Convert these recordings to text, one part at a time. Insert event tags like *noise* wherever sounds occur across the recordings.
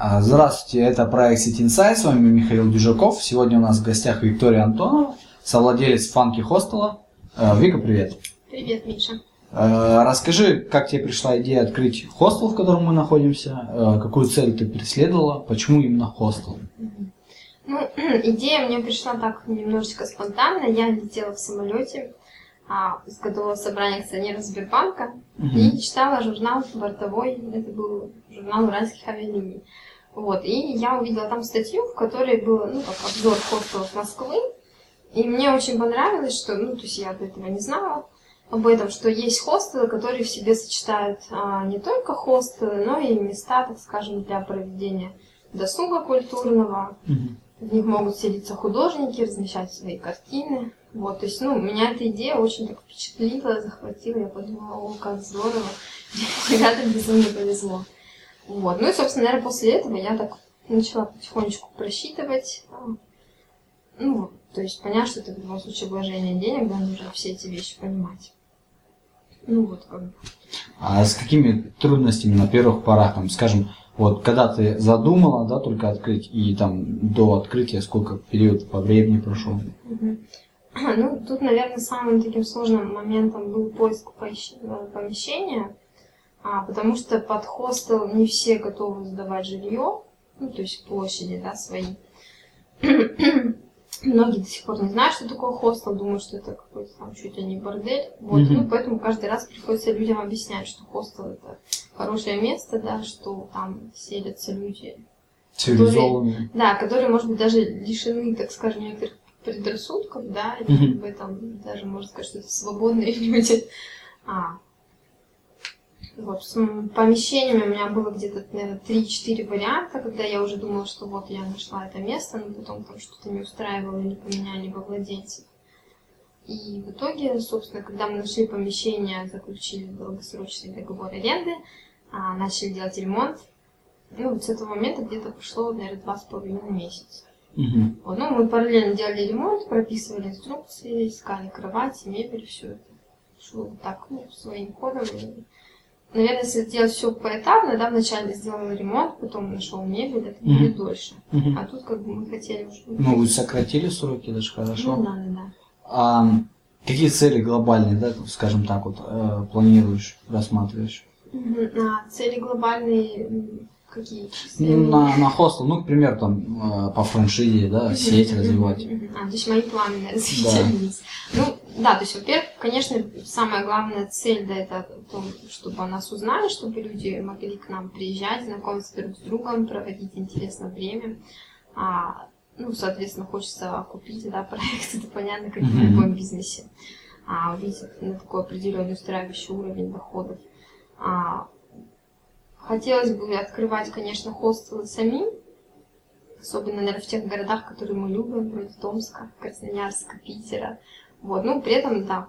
А, здравствуйте, это проект City Insight, с вами Михаил Дюжаков. Сегодня у нас в гостях Виктория Антонова, совладелец Фанки Хостела. А, Вика, привет. Привет, Миша. А, расскажи, как тебе пришла идея открыть хостел, в котором мы находимся, какую цель ты преследовала, почему именно хостел? Ну, *clears throat* идея мне пришла так немножечко спонтанно. Я летела в самолете а, с годового собрания акционеров Сбербанка угу. и читала журнал бортовой, это был журнал уральских авиалиний. Вот, и я увидела там статью, в которой был, ну, как обзор хостелов Москвы, и мне очень понравилось, что, ну, то есть я до этого не знала об этом, что есть хостелы, которые в себе сочетают а, не только хостелы, но и места, так скажем, для проведения досуга культурного. mm В них могут селиться художники, размещать свои картины. Вот, то есть, ну, меня эта идея очень так впечатлила, захватила. Я подумала, о, как здорово. *laughs* Ребятам безумно повезло. Вот. Ну и, собственно, наверное, после этого я так начала потихонечку просчитывать. Ну, то есть понять, что это в любом случае вложение денег, да, нужно все эти вещи понимать. Ну вот как бы. А с какими трудностями на первых порах, там, скажем, вот когда ты задумала, да, только открыть, и там до открытия сколько период по времени прошел? *clears throat* Ну, тут, наверное, самым таким сложным моментом был поиск помещения, а, потому что под хостел не все готовы сдавать жилье, ну, то есть площади, да, свои. *clears throat* Многие до сих пор не знают, что такое хостел, думают, что это какой-то там чуть ли не бордель. Вот, mm-hmm. ну, поэтому каждый раз приходится людям объяснять, что хостел это хорошее место, да, что там селятся люди. Цивилизованные. да, которые, может быть, даже лишены, так скажем, некоторых предрассудков, да, или mm-hmm. в этом даже можно сказать, что это свободные *laughs* люди. А, вот, с помещениями у меня было где-то, наверное, 3-4 варианта, когда я уже думала, что вот я нашла это место, но потом там что-то не устраивало или поменяли во владельцев. И в итоге, собственно, когда мы нашли помещение, заключили долгосрочный договор аренды, а, начали делать ремонт, ну, вот с этого момента где-то прошло, наверное, два с половиной месяца. Угу. Вот, ну, мы параллельно делали ремонт, прописывали инструкции, искали кровати, мебель, все это шло так, ну, своим ходом. Наверное, если делать все поэтапно, да, вначале сделал ремонт, потом нашел мебель, это будет mm-hmm. дольше. Mm-hmm. А тут как бы мы хотели уже... Ну, вы сократили сроки даже хорошо. Ну, да, да, да. А какие цели глобальные, да, скажем так, вот, э, планируешь, рассматриваешь? Mm-hmm. А, цели глобальные какие? Ну, на, на хостел, ну, к примеру, там, э, по франшизе, да, сеть развивать. А, то есть мои планы на развитие да. Ну, да, то есть, во-первых, конечно, самая главная цель, да, это то, чтобы о нас узнали, чтобы люди могли к нам приезжать, знакомиться друг с другом, проводить интересное время. А, ну, соответственно, хочется купить, да, *laughs* проект, это понятно, как в любом бизнесе. А, увидеть на такой определенный устраивающий уровень доходов. А, Хотелось бы открывать, конечно, хостелы самим, особенно, наверное, в тех городах, которые мы любим, вроде Томска, Красноярска, Питера. Вот. Ну, при этом, да,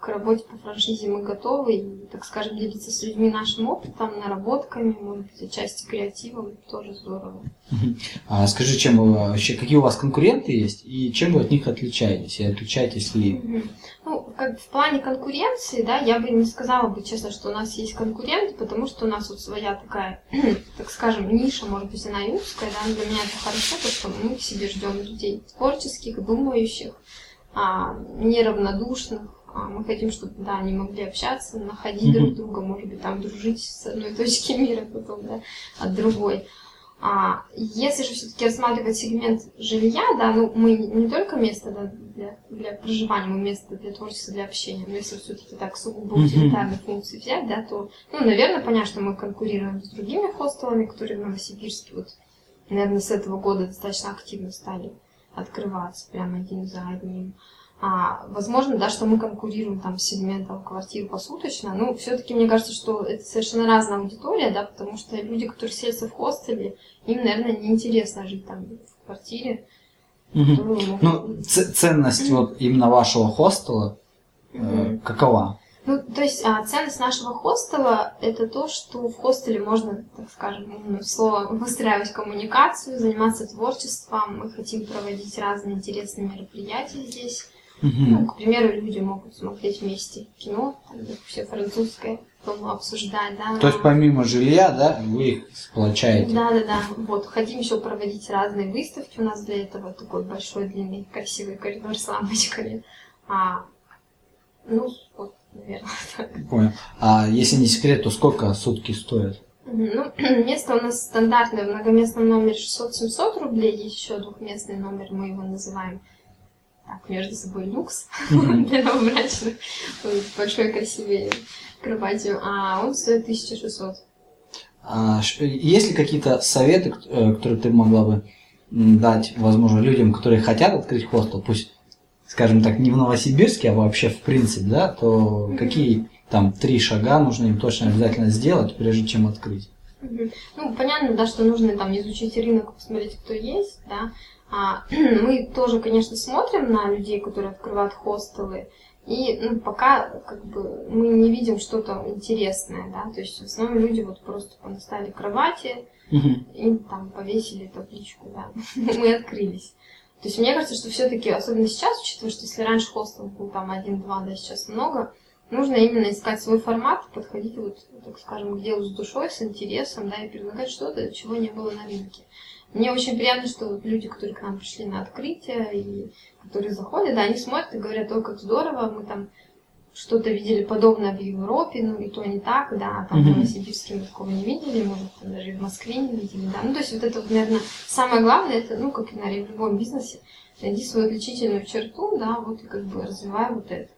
к работе по франшизе мы готовы, и, так скажем, делиться с людьми нашим опытом, наработками, может быть, отчасти креативом, тоже здорово. А скажи, чем вы вообще, какие у вас конкуренты есть, и чем вы от них отличаетесь, и отличаетесь ли? Ну, как в плане конкуренции, да, я бы не сказала бы, честно, что у нас есть конкуренты, потому что у нас вот своя такая, *clears throat* так скажем, ниша, может быть, она и узкая, да, но для меня это хорошо, потому что мы к себе ждем людей творческих, думающих, а, неравнодушных, а, мы хотим, чтобы, да, они могли общаться, находить друг друга, может быть, там дружить с одной *laughs* точки мира потом, да, от другой. А если же все-таки рассматривать сегмент жилья, да, ну мы не только место да, для, для проживания, мы место для творчества, для общения, но если все-таки так сугубо утилитарные функции взять, да, то, ну, наверное, понятно, что мы конкурируем с другими хостелами, которые в Новосибирске вот, наверное, с этого года достаточно активно стали открываться прямо один за одним. А, возможно, да, что мы конкурируем там с сегментом квартир посуточно, но все-таки мне кажется, что это совершенно разная аудитория, да, потому что люди, которые селятся в хостеле, им, наверное, неинтересно жить там в квартире. Угу. Могут... Ну, ценность вот именно вашего хостела э, какова? Ну, то есть а, ценность нашего хостела – это то, что в хостеле можно, так скажем, слово выстраивать коммуникацию, заниматься творчеством. Мы хотим проводить разные интересные мероприятия здесь Ну, к примеру, люди могут смотреть вместе кино, там, все французское, потом обсуждать, да. То есть помимо жилья, да, вы их сплочаете? Да, да, да. Вот, хотим еще проводить разные выставки. У нас для этого такой большой, длинный, красивый коридор с лампочками. А, ну, вот, наверное, *laughs* так. Понял. А если не секрет, то сколько сутки стоят? Ну, *clears throat* место у нас стандартное, в многоместном номере 600-700 рублей, есть еще двухместный номер, мы его называем так, между собой люкс *laughs* для новобрачных, большой красивой кроватью, а он стоит 1600. А, есть ли какие-то советы, э, которые ты могла бы дать, возможно, людям, которые хотят открыть хостел, пусть, скажем так, не в Новосибирске, а вообще в принципе, да, то какие там три шага нужно им точно обязательно сделать, прежде чем открыть? Ну, понятно, да, что нужно там изучить рынок, посмотреть, кто есть, да. А, *clears throat* мы тоже, конечно, смотрим на людей, которые открывают хостелы, и ну, пока как бы мы не видим что-то интересное, да, то есть в основном люди вот просто понаставили кровати uh-huh. и там повесили табличку, да, *laughs* мы открылись. То есть мне кажется, что все-таки, особенно сейчас, учитывая, что если раньше хостел был там один-два, да, сейчас много, нужно именно искать свой формат, подходить вот, так скажем, к делу с душой, с интересом, да, и предлагать что-то, чего не было на рынке. Мне очень приятно, что вот люди, которые к нам пришли на открытие, и которые заходят, да, они смотрят и говорят, ой, как здорово, мы там что-то видели подобное в Европе, ну и то не так, да, там mm-hmm. в Новосибирске мы такого не видели, может, там, даже в Москве не видели, да. Ну, то есть вот это вот, наверное, самое главное, это, ну, как и, наверное, в любом бизнесе, найди свою отличительную черту, да, вот и как бы развивай вот это.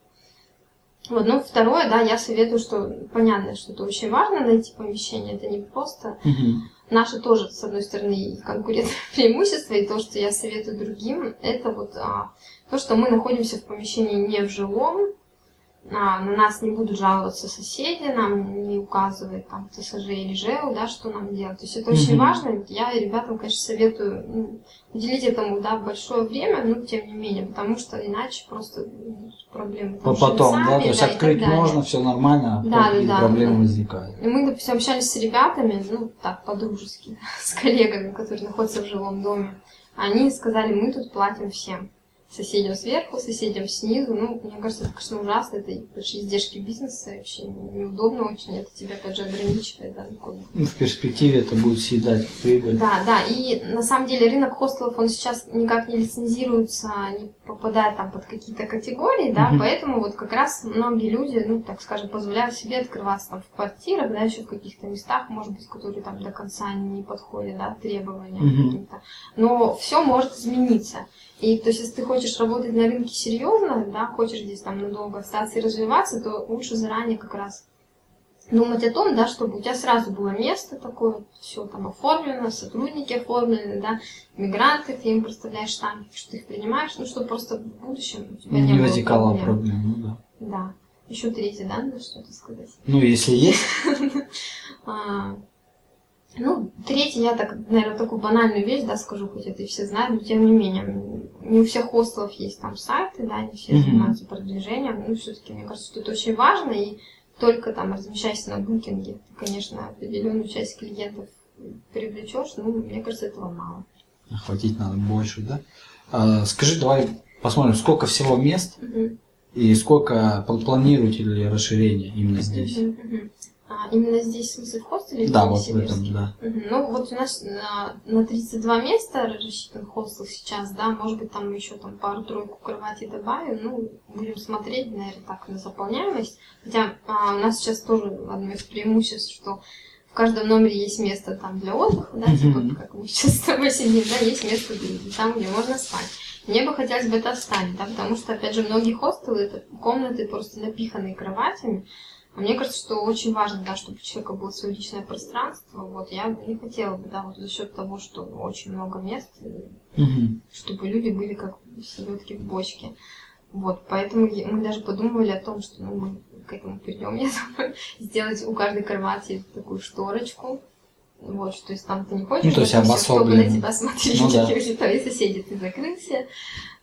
Вот, ну, второе, да, я советую, что понятно, что это очень важно найти помещение, это не просто mm-hmm наше тоже, с одной стороны, конкурентное *laughs* преимущество, и то, что я советую другим, это вот а, то, что мы находимся в помещении не в жилом, а, на нас не будут жаловаться соседи, нам не указывает там ТСЖ или ЖЭУ, да, что нам делать. То есть это mm-hmm. очень важно. Я ребятам, конечно, советую ну, уделить этому да, большое время, но тем не менее, потому что иначе просто проблемы. Там, Потом, сами, да, то есть да, открыть можно, все нормально, а да, да, да, проблемы да. возникают. И мы, допустим, общались с ребятами, ну, так, по-дружески, *laughs* с коллегами, которые находятся в жилом доме. Они сказали, мы тут платим всем соседям сверху, соседям снизу. Ну, мне кажется, это, конечно, ужасно. Это большие издержки бизнеса. Вообще неудобно очень. Это тебя, опять же, ограничивает. Да, ну, в перспективе это будет съедать прибыль. Да, да. И на самом деле рынок хостелов, он сейчас никак не лицензируется, не попадает там под какие-то категории, да, угу. поэтому вот как раз многие люди, ну, так скажем, позволяют себе открываться там в квартирах, да, еще в каких-то местах, может быть, которые там до конца не подходят, да, требованиям угу. каким-то. Но все может измениться. И то есть, если ты хочешь работать на рынке серьезно, да, хочешь здесь там надолго остаться и развиваться, то лучше заранее как раз думать о том, да, чтобы у тебя сразу было место такое, все там оформлено, сотрудники оформлены, да, мигранты, ты им представляешь штамп, что ты их принимаешь, ну, чтобы просто в будущем у тебя не, не возникало проблем. проблем, ну да. Да. Еще третье, да, надо что-то сказать? Ну, если есть. *laughs* Ну, третий, я так, наверное, такую банальную вещь, да, скажу, хоть это и все знают, но тем не менее, не у всех хостелов есть там сайты, да, не все занимаются продвижением, ну, все-таки, мне кажется, что это очень важно, и только там размещайся на букинге, ты, конечно, определенную часть клиентов привлечешь, ну, мне кажется, этого мало. Охватить надо больше, да? А, скажи, давай посмотрим, сколько всего мест угу. и сколько планируете ли расширение именно здесь? Угу, угу. А, именно здесь, в смысле, в хостеле? Да, вот в этом, да. Угу. Ну, вот у нас на, на 32 места рассчитан хостел сейчас, да, может быть, там еще там пару-тройку кроватей добавим, ну, будем смотреть, наверное, так, на заполняемость. Хотя а, у нас сейчас тоже одно из преимуществ, что в каждом номере есть место там для отдыха, да, типа, как мы сейчас с тобой сидим, да, есть место там, где можно спать. Мне бы хотелось бы это оставить, да, потому что, опять же, многие хостелы это комнаты просто напиханные кроватями, мне кажется, что очень важно, да, чтобы у человека было свое личное пространство. Вот я не хотела бы, да, вот за счет того, что очень много мест, угу. чтобы люди были как селедки в бочке. Вот, поэтому мы даже подумывали о том, что ну, мы к этому придем, *laughs* я думаю, сделать у каждой кровати такую шторочку. Вот, что если там ты не хочешь, ну, то есть чтобы на тебя смотрели ну, да. *laughs* твои соседи, ты закрылся.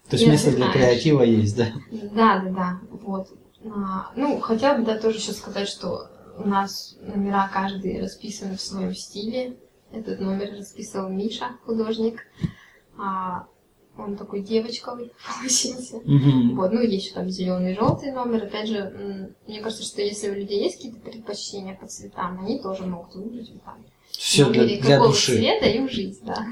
То есть место для креатива есть, да? Да, да, да. Вот. А, ну, хотела бы, да, тоже еще сказать, что у нас номера каждый расписаны в своем стиле. Этот номер расписывал Миша, художник. А, Он такой девочковый *laughs* получился. Мгм. Вот, ну, есть еще там зеленый, желтый номер. Опять же, мне кажется, что если у людей есть какие-то предпочтения по цветам, они тоже могут выбрать вот там. Все для, для какого души. цвета им жить, да.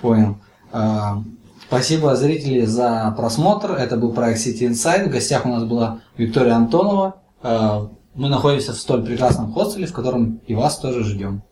Понял. А, Спасибо, зрители, за просмотр. Это был проект City Insight. В гостях у нас была Виктория Антонова. А, Мы находимся в столь прекрасном хостеле, в котором и вас тоже ждем.